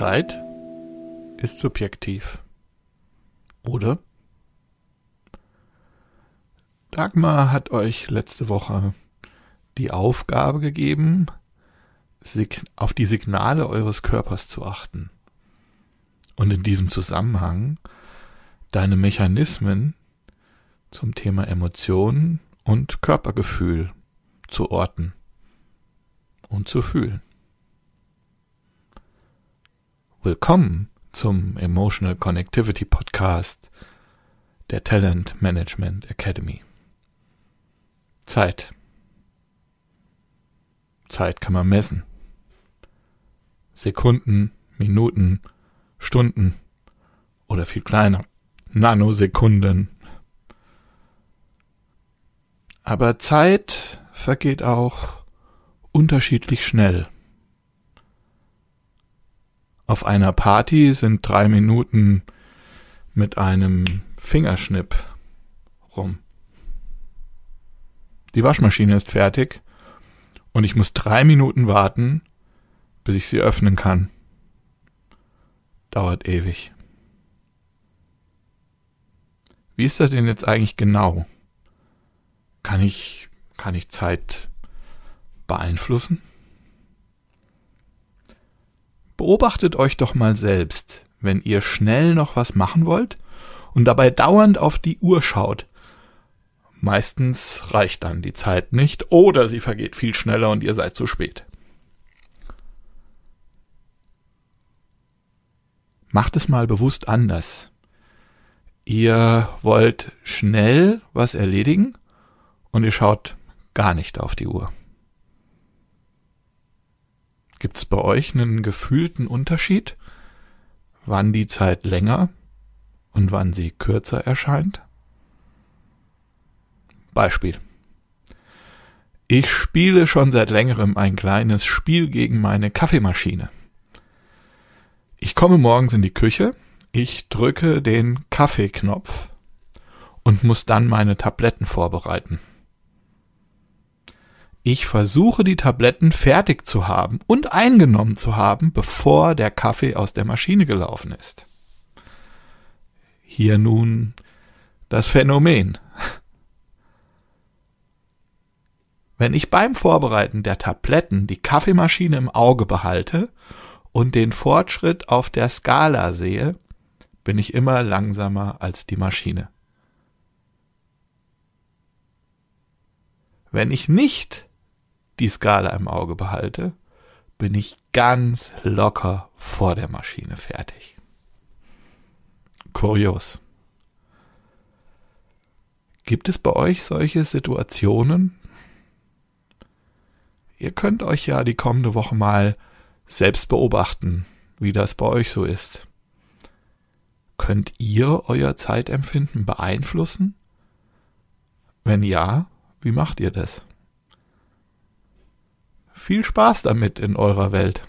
Zeit ist subjektiv. Oder? Dagmar hat euch letzte Woche die Aufgabe gegeben, auf die Signale eures Körpers zu achten. Und in diesem Zusammenhang deine Mechanismen zum Thema Emotionen und Körpergefühl zu orten und zu fühlen. Willkommen zum Emotional Connectivity Podcast der Talent Management Academy. Zeit. Zeit kann man messen. Sekunden, Minuten, Stunden oder viel kleiner. Nanosekunden. Aber Zeit vergeht auch unterschiedlich schnell. Auf einer Party sind drei Minuten mit einem Fingerschnipp rum. Die Waschmaschine ist fertig und ich muss drei Minuten warten, bis ich sie öffnen kann. Dauert ewig. Wie ist das denn jetzt eigentlich genau? Kann ich, kann ich Zeit beeinflussen? Beobachtet euch doch mal selbst, wenn ihr schnell noch was machen wollt und dabei dauernd auf die Uhr schaut. Meistens reicht dann die Zeit nicht oder sie vergeht viel schneller und ihr seid zu spät. Macht es mal bewusst anders. Ihr wollt schnell was erledigen und ihr schaut gar nicht auf die Uhr. Gibt es bei euch einen gefühlten Unterschied, wann die Zeit länger und wann sie kürzer erscheint? Beispiel. Ich spiele schon seit längerem ein kleines Spiel gegen meine Kaffeemaschine. Ich komme morgens in die Küche, ich drücke den Kaffeeknopf und muss dann meine Tabletten vorbereiten. Ich versuche die Tabletten fertig zu haben und eingenommen zu haben, bevor der Kaffee aus der Maschine gelaufen ist. Hier nun das Phänomen. Wenn ich beim Vorbereiten der Tabletten die Kaffeemaschine im Auge behalte und den Fortschritt auf der Skala sehe, bin ich immer langsamer als die Maschine. Wenn ich nicht die Skala im Auge behalte, bin ich ganz locker vor der Maschine fertig. Kurios. Gibt es bei euch solche Situationen? Ihr könnt euch ja die kommende Woche mal selbst beobachten, wie das bei euch so ist. Könnt ihr euer Zeitempfinden beeinflussen? Wenn ja, wie macht ihr das? Viel Spaß damit in eurer Welt.